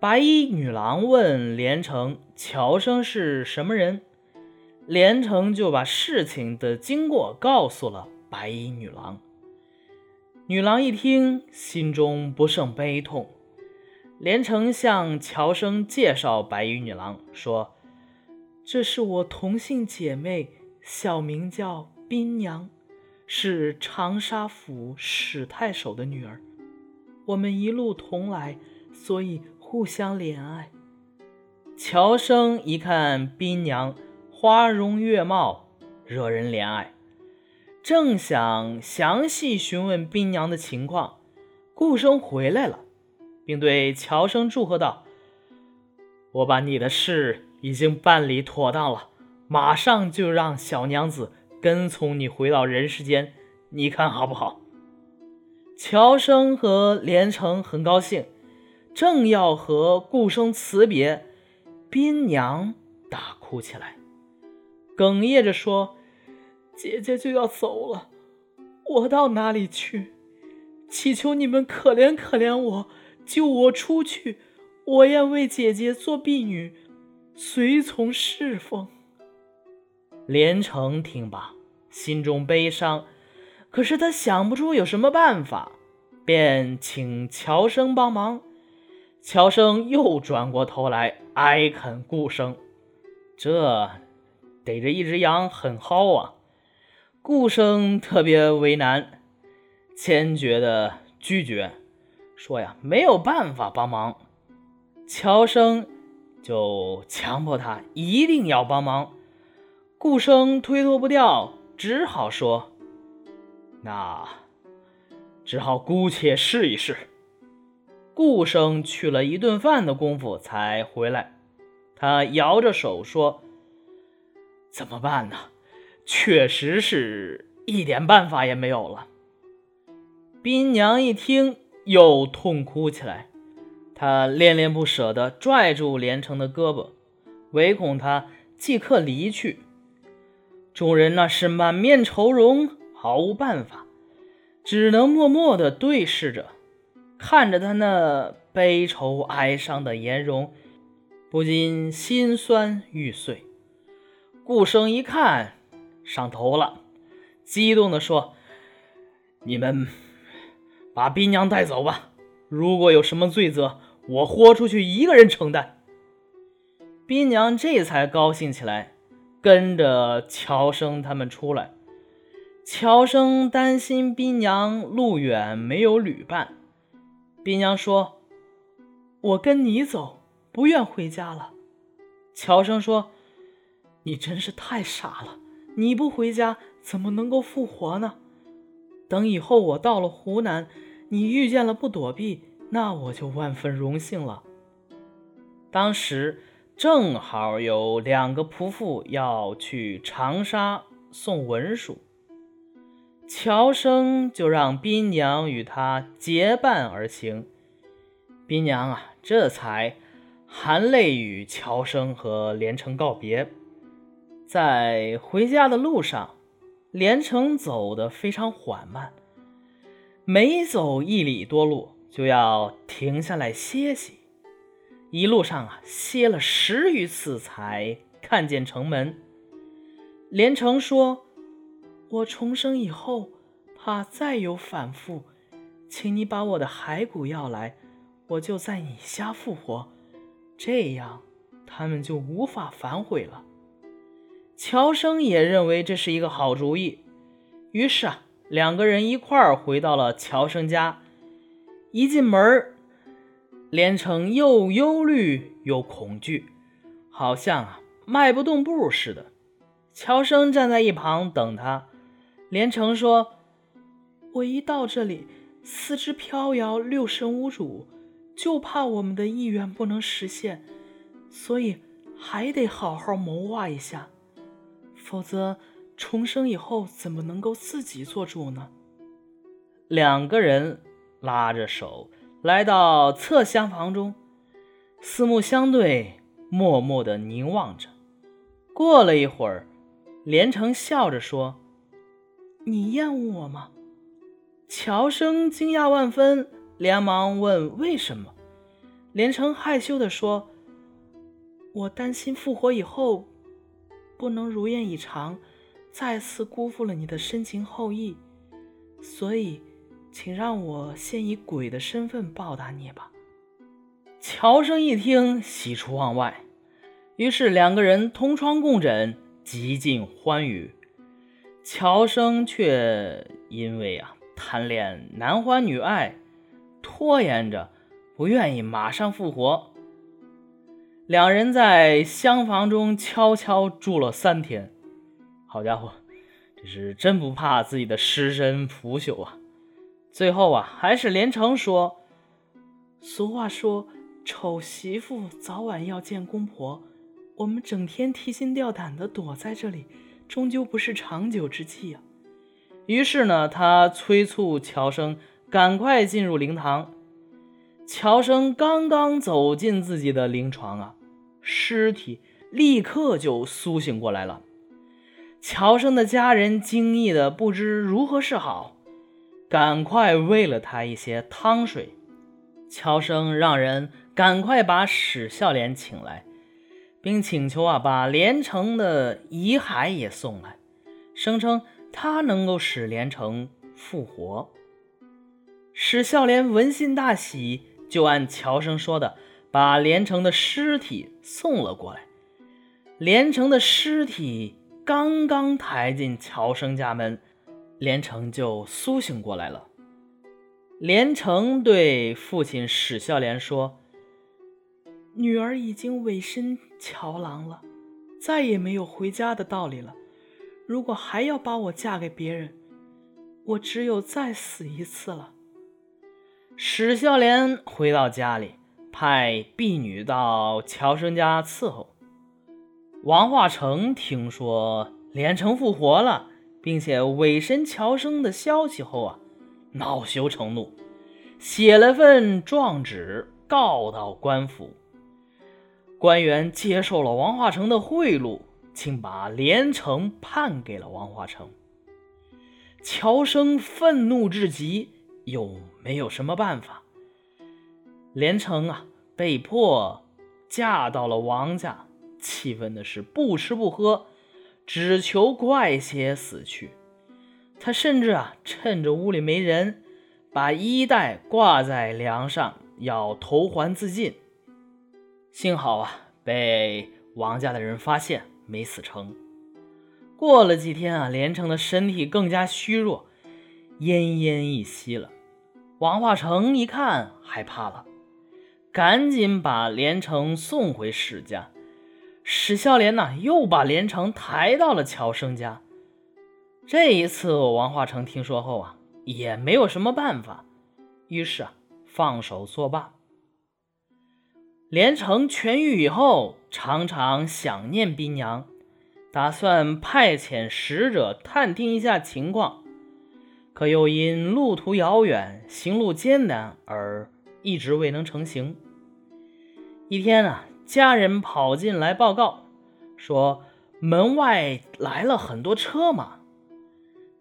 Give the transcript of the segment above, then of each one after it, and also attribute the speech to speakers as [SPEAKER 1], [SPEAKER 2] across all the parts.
[SPEAKER 1] 白衣女郎问连城：“乔生是什么人？”连城就把事情的经过告诉了白衣女郎。女郎一听，心中不胜悲痛。连城向乔生介绍白衣女郎，说：“
[SPEAKER 2] 这是我同姓姐妹，小名叫冰娘，是长沙府史太守的女儿。我们一路同来，所以。”互相怜爱。
[SPEAKER 1] 乔生一看宾娘花容月貌，惹人怜爱，正想详细询问宾娘的情况，顾生回来了，并对乔生祝贺道：“我把你的事已经办理妥当了，马上就让小娘子跟从你回到人世间，你看好不好？”乔生和连城很高兴。正要和顾生辞别，宾娘大哭起来，哽咽着说：“
[SPEAKER 2] 姐姐就要走了，我到哪里去？祈求你们可怜可怜我，救我出去。我愿为姐姐做婢女，随从侍奉。”
[SPEAKER 1] 连城听罢，心中悲伤，可是他想不出有什么办法，便请乔生帮忙。乔生又转过头来哀恳顾生，这逮着一只羊很薅啊！顾生特别为难，坚决的拒绝，说呀没有办法帮忙。乔生就强迫他一定要帮忙，顾生推脱不掉，只好说：“那只好姑且试一试。”顾生去了一顿饭的功夫才回来，他摇着手说：“怎么办呢？确实是一点办法也没有了。”冰娘一听，又痛哭起来，她恋恋不舍地拽住连城的胳膊，唯恐他即刻离去。众人那是满面愁容，毫无办法，只能默默地对视着。看着他那悲愁哀伤的颜容，不禁心酸欲碎。顾生一看上头了，激动地说：“你们把冰娘带走吧，如果有什么罪责，我豁出去一个人承担。”冰娘这才高兴起来，跟着乔生他们出来。乔生担心冰娘路远没有旅伴。宾娘说：“
[SPEAKER 2] 我跟你走，不愿回家了。”
[SPEAKER 1] 乔生说：“
[SPEAKER 2] 你真是太傻了！你不回家，怎么能够复活呢？等以后我到了湖南，你遇见了不躲避，那我就万分荣幸了。”
[SPEAKER 1] 当时正好有两个仆妇要去长沙送文书。乔生就让宾娘与他结伴而行，宾娘啊，这才含泪与乔生和连城告别。在回家的路上，连城走得非常缓慢，每走一里多路就要停下来歇息。一路上啊，歇了十余次才看见城门。连城说。
[SPEAKER 2] 我重生以后，怕再有反复，请你把我的骸骨要来，我就在你家复活，这样他们就无法反悔了。
[SPEAKER 1] 乔生也认为这是一个好主意，于是啊，两个人一块儿回到了乔生家。一进门，连城又忧虑又恐惧，好像啊迈不动步似的。乔生站在一旁等他。连城说：“
[SPEAKER 2] 我一到这里，四肢飘摇，六神无主，就怕我们的意愿不能实现，所以还得好好谋划一下，否则重生以后怎么能够自己做主呢？”
[SPEAKER 1] 两个人拉着手来到侧厢房中，四目相对，默默的凝望着。过了一会儿，连城笑着说。
[SPEAKER 2] 你厌恶我吗？
[SPEAKER 1] 乔生惊讶万分，连忙问：“为什么？”
[SPEAKER 2] 连城害羞地说：“我担心复活以后不能如愿以偿，再次辜负了你的深情厚谊，所以，请让我先以鬼的身份报答你吧。”
[SPEAKER 1] 乔生一听，喜出望外，于是两个人同床共枕，极尽欢愉。乔生却因为啊贪恋男欢女爱，拖延着，不愿意马上复活。两人在厢房中悄悄住了三天。好家伙，这是真不怕自己的尸身腐朽啊！最后啊，还是连城说：“
[SPEAKER 2] 俗话说。”丑媳妇早晚要见公婆，我们整天提心吊胆的躲在这里，终究不是长久之计啊。
[SPEAKER 1] 于是呢，他催促乔生赶快进入灵堂。乔生刚刚走进自己的灵床啊，尸体立刻就苏醒过来了。乔生的家人惊异的不知如何是好，赶快喂了他一些汤水。乔生让人。赶快把史孝廉请来，并请求啊，把连城的遗骸也送来，声称他能够使连城复活。史孝廉闻信大喜，就按乔生说的，把连城的尸体送了过来。连城的尸体刚刚抬进乔生家门，连城就苏醒过来了。连城对父亲史孝廉说。
[SPEAKER 2] 女儿已经委身乔郎了，再也没有回家的道理了。如果还要把我嫁给别人，我只有再死一次了。
[SPEAKER 1] 史孝廉回到家里，派婢女到乔生家伺候。王化成听说连城复活了，并且委身乔生的消息后啊，恼羞成怒，写了份状纸告到官府。官员接受了王化成的贿赂，竟把连城判给了王化成。乔生愤怒至极，又没有什么办法。连城啊，被迫嫁到了王家，气愤的是不吃不喝，只求快些死去。他甚至啊，趁着屋里没人，把衣带挂在梁上，要投环自尽。幸好啊，被王家的人发现，没死成。过了几天啊，连城的身体更加虚弱，奄奄一息了。王化成一看，害怕了，赶紧把连城送回史家。史孝廉呢，又把连城抬到了乔生家。这一次，王化成听说后啊，也没有什么办法，于是啊，放手作罢。连城痊愈以后，常常想念宾娘，打算派遣使者探听一下情况，可又因路途遥远、行路艰难而一直未能成行。一天啊，家人跑进来报告，说门外来了很多车马。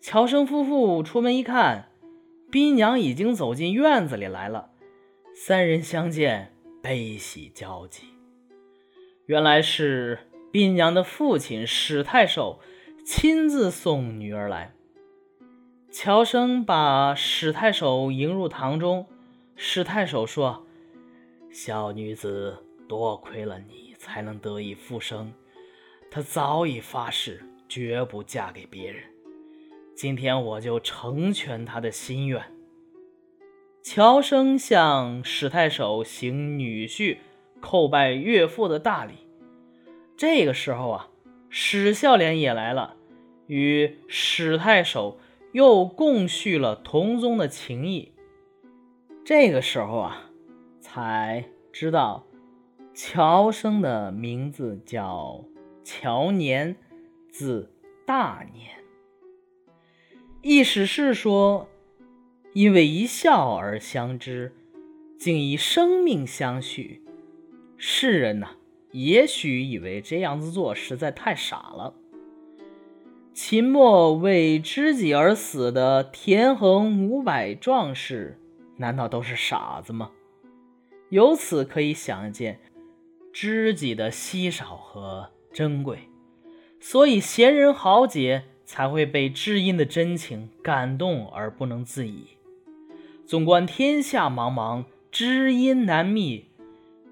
[SPEAKER 1] 乔生夫妇出门一看，宾娘已经走进院子里来了，三人相见。悲喜交集，原来是宾娘的父亲史太守亲自送女儿来。乔生把史太守迎入堂中，史太守说：“小女子多亏了你，才能得以复生。她早已发誓，绝不嫁给别人。今天我就成全她的心愿。”乔生向史太守行女婿叩拜岳父的大礼。这个时候啊，史孝廉也来了，与史太守又共叙了同宗的情谊。这个时候啊，才知道乔生的名字叫乔年，字大年。意思是说。因为一笑而相知，竟以生命相许。世人呐，也许以为这样子做实在太傻了。秦末为知己而死的田横五百壮士，难道都是傻子吗？由此可以想见知己的稀少和珍贵，所以贤人豪杰才会被知音的真情感动而不能自已。纵观天下茫茫，知音难觅，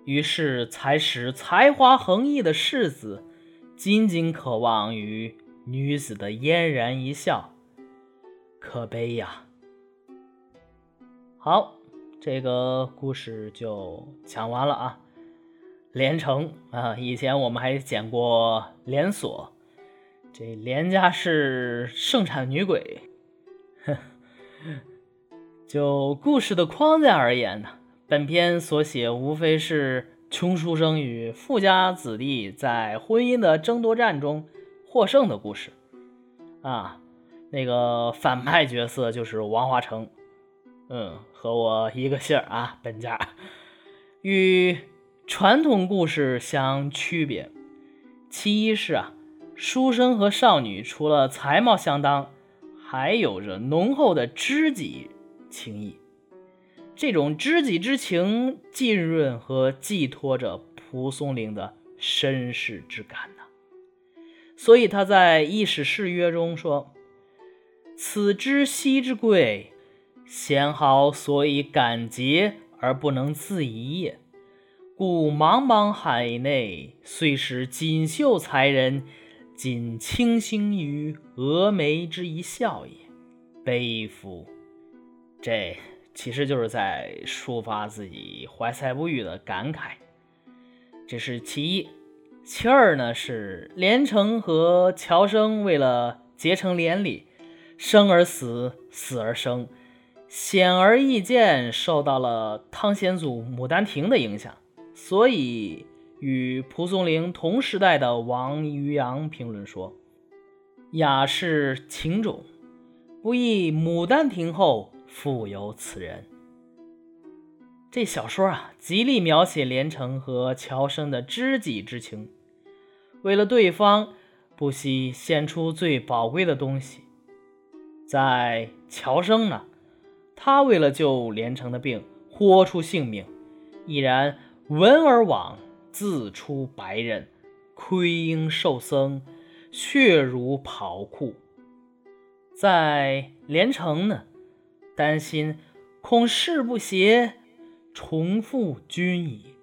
[SPEAKER 1] 于是才使才华横溢的世子仅仅渴望于女子的嫣然一笑，可悲呀！好，这个故事就讲完了啊。连城啊，以前我们还讲过连锁，这连家是盛产女鬼。就故事的框架而言呢，本篇所写无非是穷书生与富家子弟在婚姻的争夺战中获胜的故事啊。那个反派角色就是王华成。嗯，和我一个姓啊，本家与传统故事相区别，其一是啊，书生和少女除了才貌相当，还有着浓厚的知己情谊。这种知己之情浸润和寄托着蒲松龄的身世之感呢。所以他在《一史誓约》中说：“此知兮之贵。”贤豪所以感节而不能自已也，故茫茫海内，虽是锦绣才人，仅倾心于峨眉之一笑也。悲夫！这其实就是在抒发自己怀才不遇的感慨。这是其一。其二呢，是连城和乔生为了结成连理，生而死，死而生。显而易见，受到了汤显祖《牡丹亭》的影响，所以与蒲松龄同时代的王渔洋评论说：“雅士情种，不亦《牡丹亭》后复有此人。”这小说啊，极力描写连城和乔生的知己之情，为了对方，不惜献出最宝贵的东西。在乔生呢？他为了救连城的病，豁出性命，毅然闻而往，自出白刃，盔缨受僧，血如袍裤。在连城呢，担心恐事不协，重复君矣，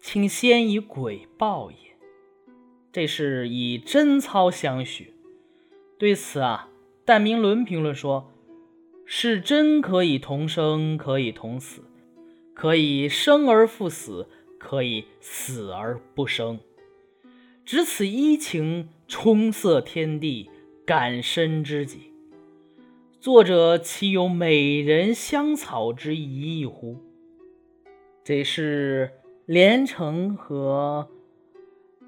[SPEAKER 1] 请先以鬼报也。这是以贞操相许。对此啊，戴明伦评论说。是真可以同生，可以同死，可以生而复死，可以死而不生。只此一情，充塞天地，感身知己。作者岂有美人香草之疑义乎？这是连城和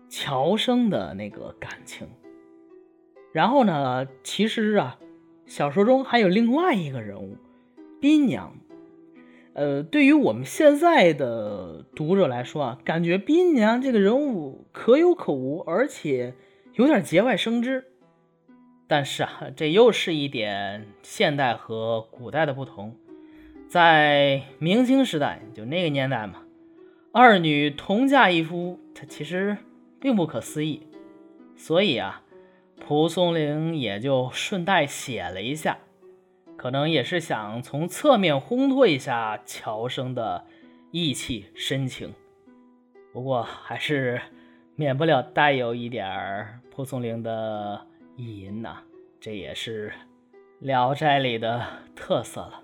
[SPEAKER 1] 乔生的那个感情。然后呢，其实啊。小说中还有另外一个人物，宾娘。呃，对于我们现在的读者来说啊，感觉宾娘这个人物可有可无，而且有点节外生枝。但是啊，这又是一点现代和古代的不同。在明清时代，就那个年代嘛，二女同嫁一夫，它其实并不可思议。所以啊。蒲松龄也就顺带写了一下，可能也是想从侧面烘托一下乔生的义气深情，不过还是免不了带有一点蒲松龄的意淫呐，这也是《聊斋》里的特色了。